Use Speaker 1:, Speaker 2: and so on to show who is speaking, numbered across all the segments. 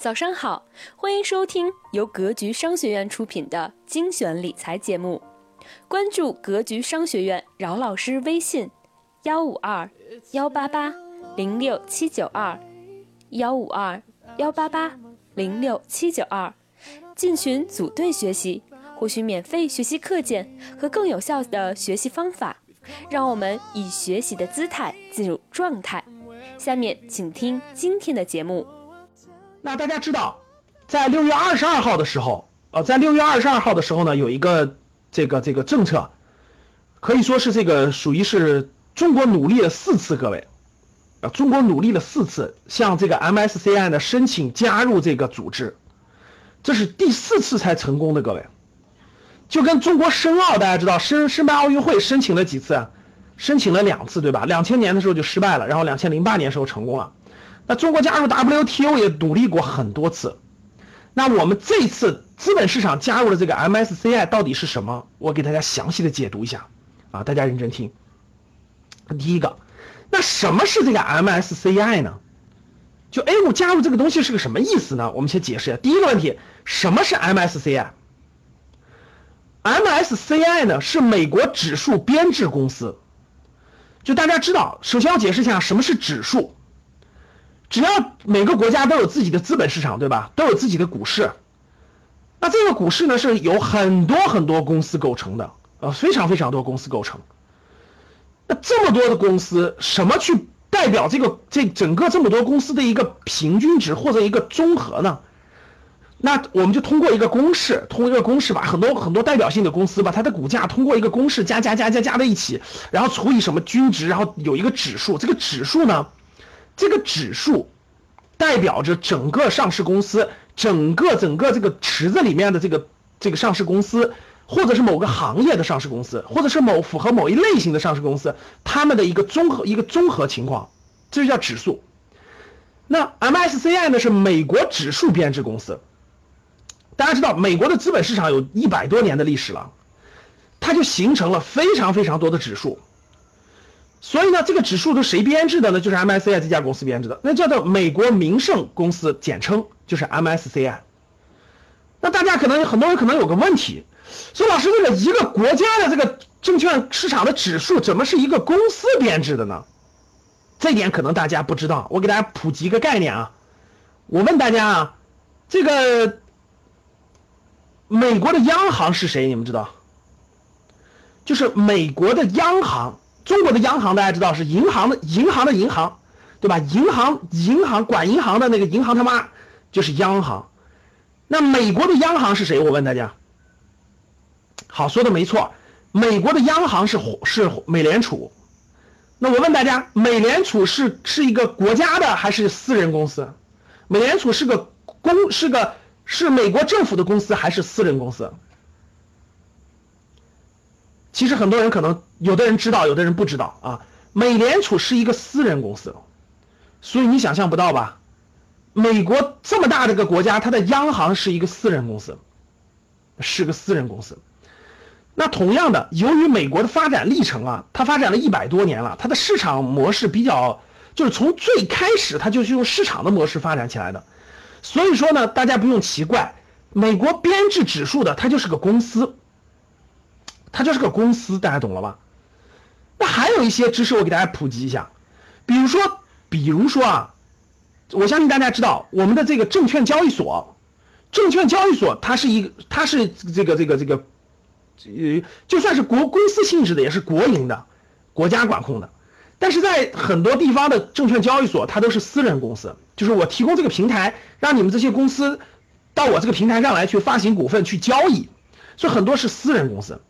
Speaker 1: 早上好，欢迎收听由格局商学院出品的精选理财节目。关注格局商学院饶老师微信：幺五二幺八八零六七九二幺五二幺八八零六七九二，进群组队学习，获取免费学习课件和更有效的学习方法。让我们以学习的姿态进入状态。下面请听今天的节目。
Speaker 2: 那大家知道，在六月二十二号的时候，呃，在六月二十二号的时候呢，有一个这个这个政策，可以说是这个属于是中国努力了四次，各位，啊，中国努力了四次向这个 MSCI 呢申请加入这个组织，这是第四次才成功的，各位，就跟中国申奥，大家知道申申办奥运会申请了几次？申请了两次，对吧？两千年的时候就失败了，然后两千零八年时候成功了。那中国加入 WTO 也努力过很多次，那我们这次资本市场加入了这个 MSCI 到底是什么？我给大家详细的解读一下啊，大家认真听。第一个，那什么是这个 MSCI 呢？就 A 股加入这个东西是个什么意思呢？我们先解释一下。第一个问题，什么是 MSCI？MSCI 呢是美国指数编制公司。就大家知道，首先要解释一下什么是指数。只要每个国家都有自己的资本市场，对吧？都有自己的股市。那这个股市呢，是由很多很多公司构成的，呃，非常非常多公司构成。那这么多的公司，什么去代表这个这整个这么多公司的一个平均值或者一个综合呢？那我们就通过一个公式，通过一个公式吧很多很多代表性的公司把它的股价通过一个公式加加加加加在一起，然后除以什么均值，然后有一个指数。这个指数呢？这个指数代表着整个上市公司，整个整个这个池子里面的这个这个上市公司，或者是某个行业的上市公司，或者是某符合某一类型的上市公司，他们的一个综合一个综合情况，这就叫指数。那 MSCI 呢是美国指数编制公司，大家知道美国的资本市场有一百多年的历史了，它就形成了非常非常多的指数。所以呢，这个指数都谁编制的呢？就是 MSCI 这家公司编制的，那叫做美国名胜公司，简称就是 MSCI。那大家可能很多人可能有个问题，说老师，这个一个国家的这个证券市场的指数，怎么是一个公司编制的呢？这点可能大家不知道，我给大家普及一个概念啊。我问大家啊，这个美国的央行是谁？你们知道？就是美国的央行。中国的央行大家知道是银行的银行的银行，对吧？银行银行管银行的那个银行他妈就是央行。那美国的央行是谁？我问大家。好，说的没错，美国的央行是是美联储。那我问大家，美联储是是一个国家的还是私人公司？美联储是个公是个是美国政府的公司还是私人公司？其实很多人可能有的人知道，有的人不知道啊。美联储是一个私人公司，所以你想象不到吧？美国这么大的个国家，它的央行是一个私人公司，是个私人公司。那同样的，由于美国的发展历程啊，它发展了一百多年了，它的市场模式比较，就是从最开始它就是用市场的模式发展起来的。所以说呢，大家不用奇怪，美国编制指数的它就是个公司。它就是个公司，大家懂了吧？那还有一些知识我给大家普及一下，比如说，比如说啊，我相信大家知道我们的这个证券交易所，证券交易所它是一个，它是这个这个这个，呃，就算是国公司性质的，也是国营的，国家管控的。但是在很多地方的证券交易所，它都是私人公司，就是我提供这个平台，让你们这些公司到我这个平台上来去发行股份去交易，所以很多是私人公司。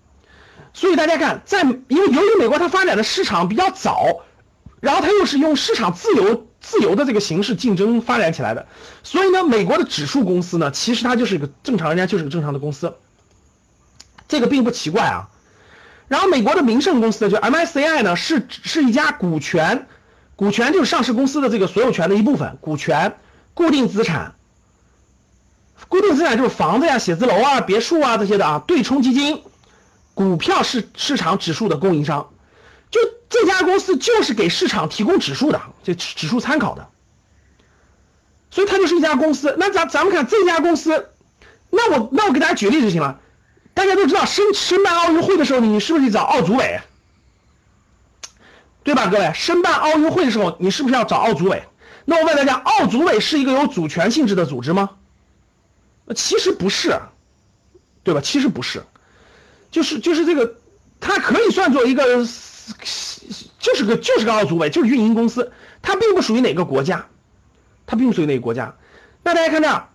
Speaker 2: 所以大家看，在因为由于美国它发展的市场比较早，然后它又是用市场自由自由的这个形式竞争发展起来的，所以呢，美国的指数公司呢，其实它就是一个正常，人家就是个正常的公司，这个并不奇怪啊。然后美国的名胜公司就 MSCI 呢，是是一家股权，股权就是上市公司的这个所有权的一部分，股权、固定资产、固定资产就是房子呀、写字楼啊、别墅啊这些的啊，对冲基金。股票市市场指数的供应商，就这家公司就是给市场提供指数的，就指数参考的。所以它就是一家公司。那咱咱们看这家公司，那我那我给大家举例就行了。大家都知道申申办奥运会的时候，你是不是得找奥组委？对吧，各位？申办奥运会的时候，你是不是要找奥组委？那我问大家，奥组委是一个有主权性质的组织吗？其实不是，对吧？其实不是，就是就是这个，它可以算作一个，就是个就是个奥组委，就是运营公司，它并不属于哪个国家，它并不属于哪个国家。那大家看这儿，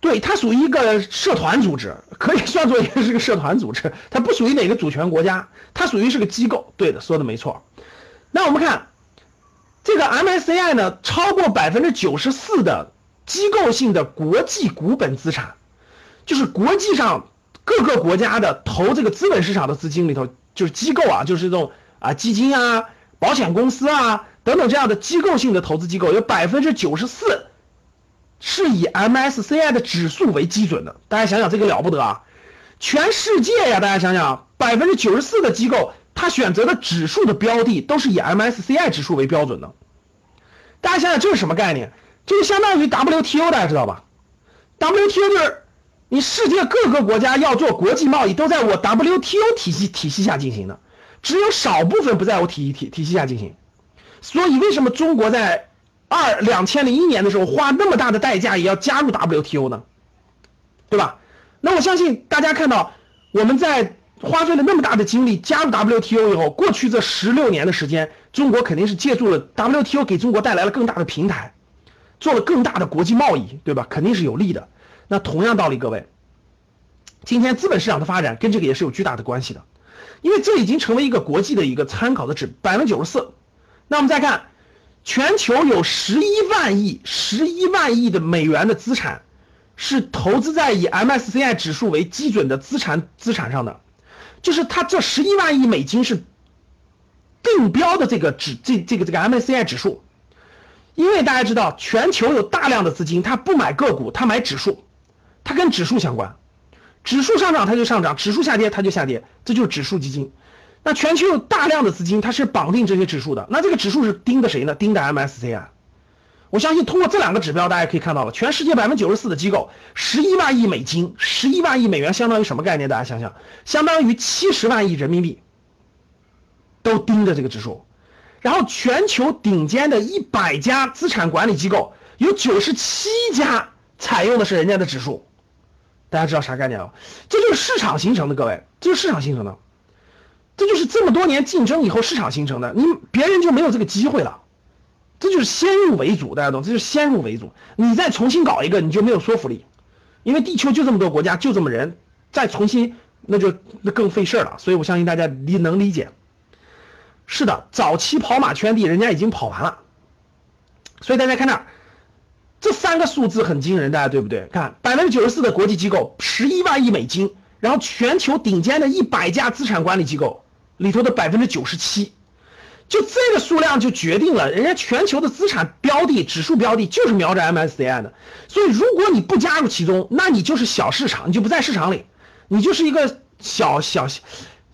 Speaker 2: 对，它属于一个社团组织，可以算作一个是个社团组织，它不属于哪个主权国家，它属于是个机构。对的，说的没错。那我们看这个 MSCI 呢，超过百分之九十四的。机构性的国际股本资产，就是国际上各个国家的投这个资本市场的资金里头，就是机构啊，就是这种啊基金啊、保险公司啊等等这样的机构性的投资机构，有百分之九十四是以 MSCI 的指数为基准的。大家想想这个了不得啊！全世界呀，大家想想，百分之九十四的机构，它选择的指数的标的都是以 MSCI 指数为标准的。大家想想这是什么概念？这就相当于 WTO，大家知道吧？WTO 就是你世界各个国家要做国际贸易，都在我 WTO 体系体系下进行的，只有少部分不在我体系体体系下进行。所以为什么中国在二两千零一年的时候花那么大的代价也要加入 WTO 呢？对吧？那我相信大家看到我们在花费了那么大的精力加入 WTO 以后，过去这十六年的时间，中国肯定是借助了 WTO 给中国带来了更大的平台。做了更大的国际贸易，对吧？肯定是有利的。那同样道理，各位，今天资本市场的发展跟这个也是有巨大的关系的，因为这已经成为一个国际的一个参考的指，百分之九十四。那我们再看，全球有十一万亿、十一万亿的美元的资产是投资在以 MSCI 指数为基准的资产资产上的，就是它这十一万亿美金是定标的这个指这这个这个 MSCI 指数。因为大家知道，全球有大量的资金，它不买个股，它买指数，它跟指数相关，指数上涨它就上涨，指数下跌它就下跌，这就是指数基金。那全球有大量的资金，它是绑定这些指数的，那这个指数是盯的谁呢？盯的 MSCI。我相信通过这两个指标，大家可以看到了，全世界百分之九十四的机构，十一万亿美金，十一万亿美元相当于什么概念？大家想想，相当于七十万亿人民币，都盯着这个指数。然后，全球顶尖的一百家资产管理机构，有九十七家采用的是人家的指数。大家知道啥概念了？这就是市场形成的，各位，这是市场形成的，这就是这么多年竞争以后市场形成的。你别人就没有这个机会了，这就是先入为主，大家懂？这就是先入为主。你再重新搞一个，你就没有说服力，因为地球就这么多国家，就这么人，再重新那就那更费事了。所以我相信大家理能理解。是的，早期跑马圈地，人家已经跑完了。所以大家看那，这三个数字很惊人，大家对不对？看百分之九十四的国际机构，十一万亿美金，然后全球顶尖的一百家资产管理机构里头的百分之九十七，就这个数量就决定了，人家全球的资产标的、指数标的就是瞄着 MSCI 的。所以如果你不加入其中，那你就是小市场，你就不在市场里，你就是一个小小。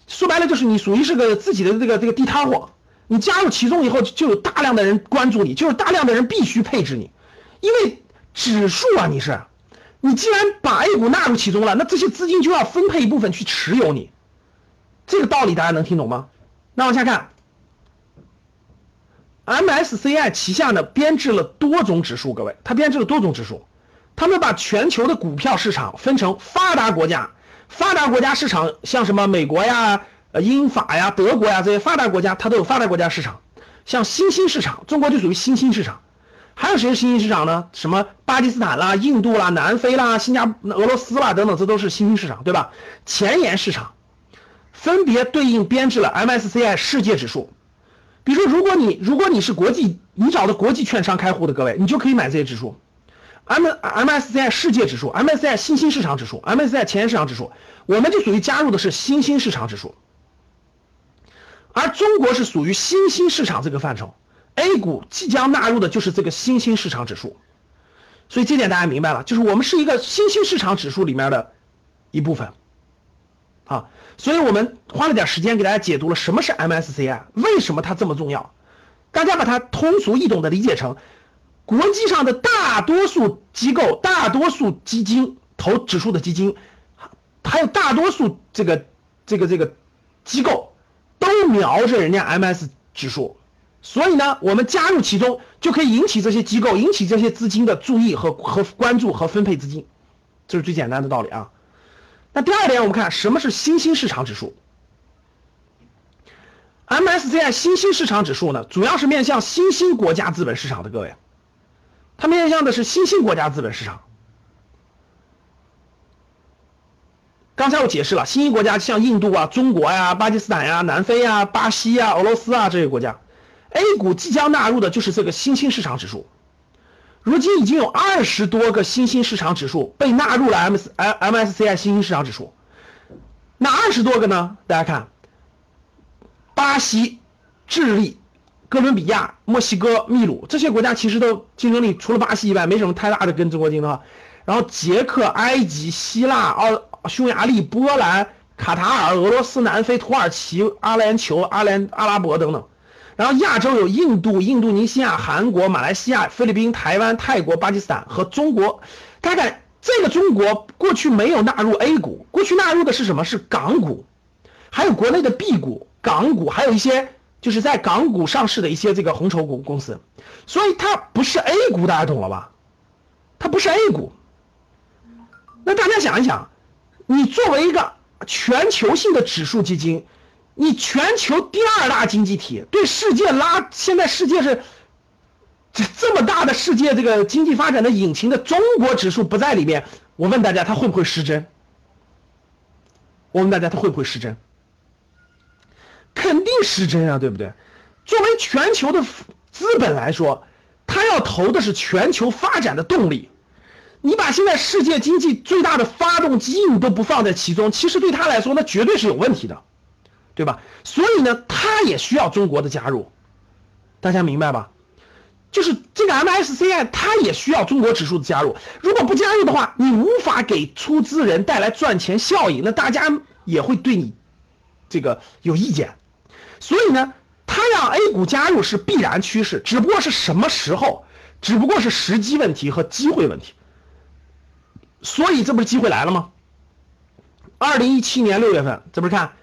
Speaker 2: 说白了就是你属于是个自己的这个这个地摊货，你加入其中以后就有大量的人关注你，就是大量的人必须配置你，因为指数啊你是，你既然把 A 股纳入其中了，那这些资金就要分配一部分去持有你，这个道理大家能听懂吗？那往下看，MSCI 旗下呢编制了多种指数，各位，它编制了多种指数，他们把全球的股票市场分成发达国家。发达国家市场像什么美国呀、呃英法呀、德国呀这些发达国家，它都有发达国家市场。像新兴市场，中国就属于新兴市场。还有谁是新兴市场呢？什么巴基斯坦啦、印度啦、南非啦、新加俄罗斯啦等等，这都是新兴市场，对吧？前沿市场分别对应编制了 MSCI 世界指数。比如说，如果你如果你是国际，你找的国际券商开户的各位，你就可以买这些指数。M MSCI 世界指数，MSCI 新兴市场指数，MSCI 前沿市场指数，我们就属于加入的是新兴市场指数，而中国是属于新兴市场这个范畴，A 股即将纳入的就是这个新兴市场指数，所以这点大家明白了，就是我们是一个新兴市场指数里面的一部分，啊，所以我们花了点时间给大家解读了什么是 MSCI，为什么它这么重要，大家把它通俗易懂的理解成。国际上的大多数机构、大多数基金投指数的基金，还有大多数这个这个这个机构都瞄着人家 MS 指数，所以呢，我们加入其中就可以引起这些机构、引起这些资金的注意和和关注和分配资金，这是最简单的道理啊。那第二点，我们看什么是新兴市场指数。MSCI 新兴市场指数呢，主要是面向新兴国家资本市场的各位，它面向的是新兴国家资本市场。刚才我解释了，新兴国家像印度啊、中国呀、巴基斯坦呀、南非呀、巴西呀、俄罗斯啊这些国家，A 股即将纳入的就是这个新兴市场指数。如今已经有二十多个新兴市场指数被纳入了 M S M S C I 新兴市场指数。哪二十多个呢？大家看。巴西、智利、哥伦比亚、墨西哥、秘鲁这些国家其实都竞争力除了巴西以外没什么太大的跟中国竞争。然后捷克、埃及、希腊、奥、匈牙利、波兰、卡塔尔、俄罗斯、南非、土耳其、阿联酋、阿联阿拉伯等等。然后亚洲有印度、印度尼西亚、韩国、马来西亚、菲律宾、台湾、泰国、巴基斯坦和中国。大家看，这个中国过去没有纳入 A 股，过去纳入的是什么？是港股，还有国内的 B 股。港股还有一些就是在港股上市的一些这个红筹股公司，所以它不是 A 股，大家懂了吧？它不是 A 股。那大家想一想，你作为一个全球性的指数基金，你全球第二大经济体，对世界拉，现在世界是这这么大的世界这个经济发展的引擎的中国指数不在里面，我问大家，它会不会失真？我问大家，它会不会失真？肯定失真啊，对不对？作为全球的资本来说，他要投的是全球发展的动力。你把现在世界经济最大的发动机你都不放在其中，其实对他来说那绝对是有问题的，对吧？所以呢，他也需要中国的加入，大家明白吧？就是这个 MSCI，它也需要中国指数的加入。如果不加入的话，你无法给出资人带来赚钱效应，那大家也会对你这个有意见。所以呢，他让 A 股加入是必然趋势，只不过是什么时候，只不过是时机问题和机会问题。所以这不是机会来了吗？二零一七年六月份，这不是看，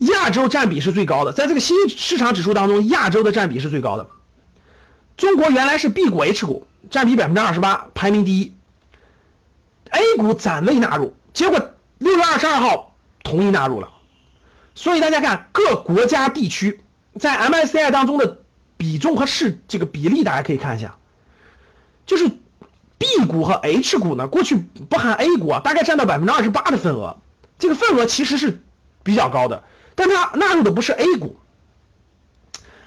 Speaker 2: 亚洲占比是最高的，在这个新市场指数当中，亚洲的占比是最高的。中国原来是 B 股 H 股，占比百分之二十八，排名第一。A 股暂未纳入，结果六月二十二号同意纳入了。所以大家看各国家地区在 MSCI 当中的比重和市这个比例，大家可以看一下，就是 B 股和 H 股呢，过去不含 A 股啊，大概占到百分之二十八的份额，这个份额其实是比较高的，但它纳入的不是 A 股。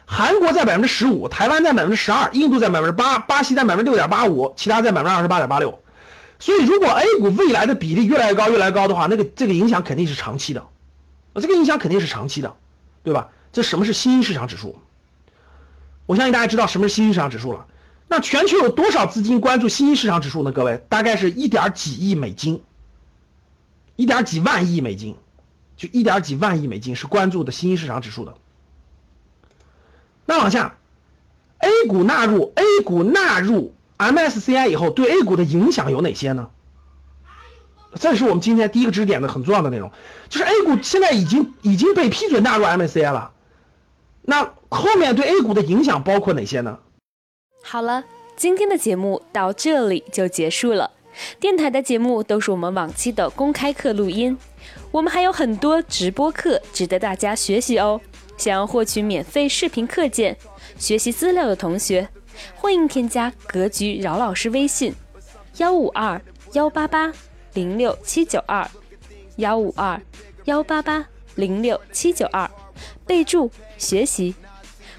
Speaker 2: 韩国在百分之十五，台湾在百分之十二，印度在百分之八，巴西在百分之六点八五，其他在百分之二十八点八六。所以如果 A 股未来的比例越来越高，越来越高的话，那个这个影响肯定是长期的。啊，这个影响肯定是长期的，对吧？这什么是新兴市场指数？我相信大家知道什么是新兴市场指数了。那全球有多少资金关注新兴市场指数呢？各位，大概是一点几亿美金，一点几万亿美金，就一点几万亿美金是关注的新兴市场指数的。那往下，A 股纳入 A 股纳入 MSCI 以后，对 A 股的影响有哪些呢？这是我们今天第一个知识点的很重要的内容，就是 A 股现在已经已经被批准纳入 MSCI 了，那后面对 A 股的影响包括哪些呢？
Speaker 1: 好了，今天的节目到这里就结束了。电台的节目都是我们往期的公开课录音，我们还有很多直播课值得大家学习哦。想要获取免费视频课件、学习资料的同学，欢迎添加格局饶老师微信：幺五二幺八八。零六七九二幺五二幺八八零六七九二，备注学习。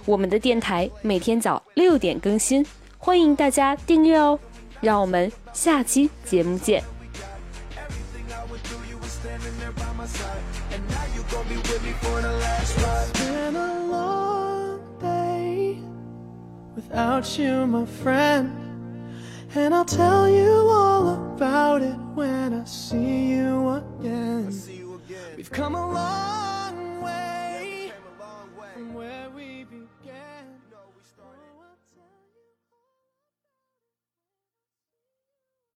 Speaker 1: 我们的电台每天早六点更新，欢迎大家订阅哦。让我们下期节目见。you were
Speaker 3: standing there by my side. And now you gon' be with me for the last ride. It's been a long day without you, my friend.
Speaker 1: And I'll tell you all about it when I see you again. See you again. We've come a long